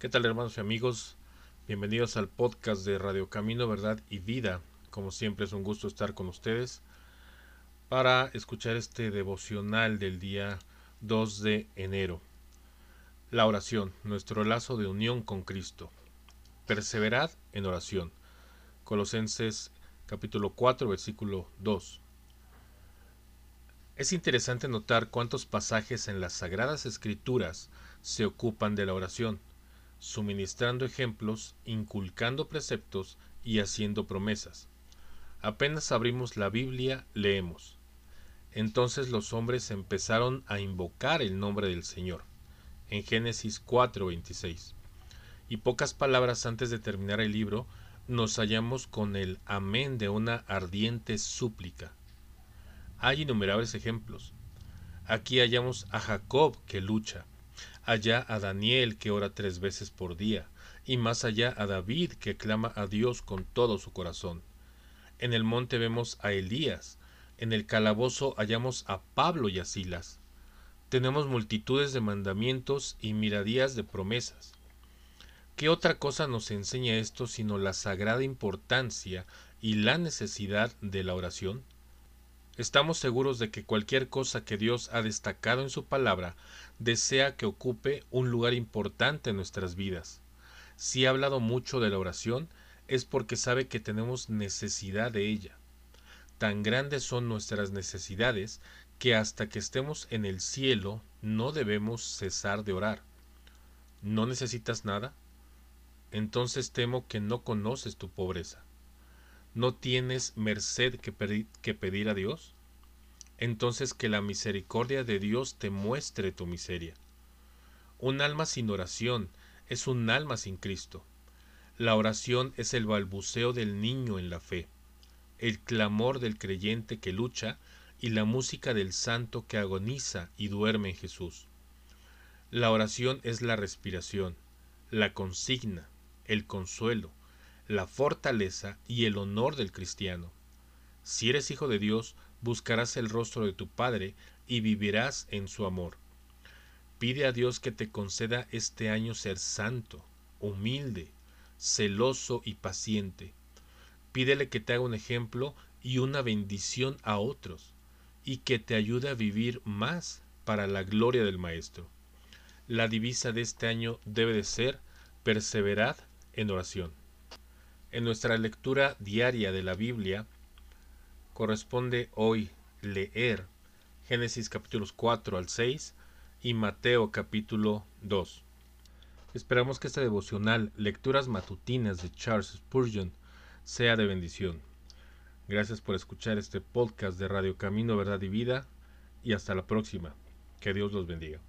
¿Qué tal hermanos y amigos? Bienvenidos al podcast de Radio Camino, Verdad y Vida. Como siempre es un gusto estar con ustedes para escuchar este devocional del día 2 de enero. La oración, nuestro lazo de unión con Cristo. Perseverad en oración. Colosenses capítulo 4 versículo 2. Es interesante notar cuántos pasajes en las Sagradas Escrituras se ocupan de la oración suministrando ejemplos, inculcando preceptos y haciendo promesas. Apenas abrimos la Biblia, leemos. Entonces los hombres empezaron a invocar el nombre del Señor. En Génesis 4:26. Y pocas palabras antes de terminar el libro, nos hallamos con el amén de una ardiente súplica. Hay innumerables ejemplos. Aquí hallamos a Jacob que lucha, allá a Daniel que ora tres veces por día, y más allá a David que clama a Dios con todo su corazón. En el monte vemos a Elías, en el calabozo hallamos a Pablo y a Silas. Tenemos multitudes de mandamientos y miradías de promesas. ¿Qué otra cosa nos enseña esto sino la sagrada importancia y la necesidad de la oración? Estamos seguros de que cualquier cosa que Dios ha destacado en su palabra desea que ocupe un lugar importante en nuestras vidas. Si ha hablado mucho de la oración, es porque sabe que tenemos necesidad de ella. Tan grandes son nuestras necesidades que hasta que estemos en el cielo no debemos cesar de orar. ¿No necesitas nada? Entonces temo que no conoces tu pobreza. ¿No tienes merced que, pedir a Dios? Entonces que la misericordia de Dios te muestre tu miseria. Un alma sin oración es un alma sin Cristo. La oración es el balbuceo del niño en la fe, el clamor del creyente que lucha y la música del santo que agoniza y duerme en Jesús. La oración es la respiración, la consigna, el consuelo, la fortaleza y el honor del cristiano. Si eres hijo de Dios, buscarás el rostro de tu Padre y vivirás en su amor. Pide a Dios que te conceda este año ser santo, humilde, celoso y paciente. Pídele que te haga un ejemplo y una bendición a otros, y que te ayude a vivir más para la gloria del Maestro. La divisa de este año debe de ser perseverad en oración. En nuestra lectura diaria de la Biblia corresponde hoy leer Génesis capítulos 4 al 6 y Mateo capítulo 2. Esperamos que esta devocional Lecturas Matutinas de Charles Spurgeon sea de bendición. Gracias por escuchar este podcast de Radio Camino, Verdad y Vida y hasta la próxima. Que Dios los bendiga.